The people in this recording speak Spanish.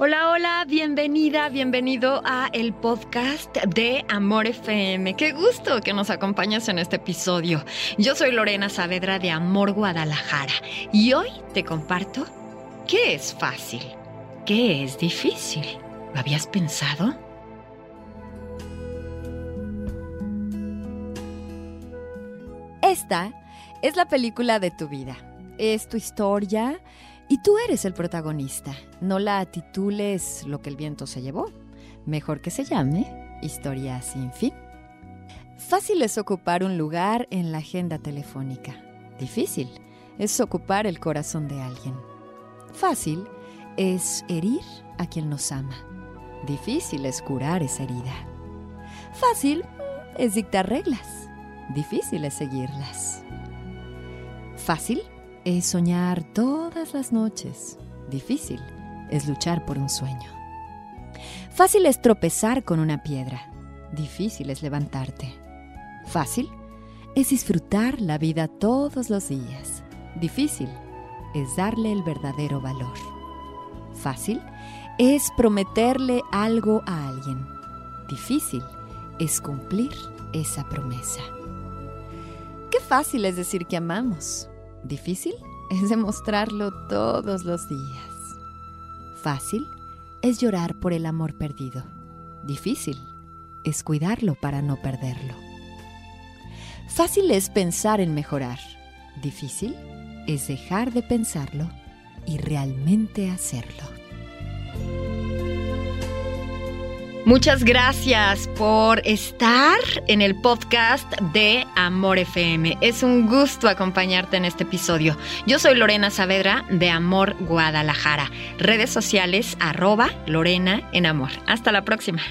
Hola, hola, bienvenida, bienvenido a el podcast de Amor FM. Qué gusto que nos acompañas en este episodio. Yo soy Lorena Saavedra de Amor Guadalajara y hoy te comparto qué es fácil, qué es difícil. ¿Lo habías pensado? Esta es la película de tu vida. Es tu historia y tú eres el protagonista. No la titules Lo que el viento se llevó. Mejor que se llame Historia sin fin. Fácil es ocupar un lugar en la agenda telefónica. Difícil es ocupar el corazón de alguien. Fácil es herir a quien nos ama. Difícil es curar esa herida. Fácil es dictar reglas. Difícil es seguirlas. Fácil es soñar todas las noches. Difícil es luchar por un sueño. Fácil es tropezar con una piedra. Difícil es levantarte. Fácil es disfrutar la vida todos los días. Difícil es darle el verdadero valor. Fácil es prometerle algo a alguien. Difícil es cumplir esa promesa. Qué fácil es decir que amamos. Difícil es demostrarlo todos los días. Fácil es llorar por el amor perdido. Difícil es cuidarlo para no perderlo. Fácil es pensar en mejorar. Difícil es dejar de pensarlo y realmente hacerlo. Muchas gracias por estar en el podcast de Amor FM. Es un gusto acompañarte en este episodio. Yo soy Lorena Saavedra de Amor Guadalajara. Redes sociales arroba Lorena en Amor. Hasta la próxima.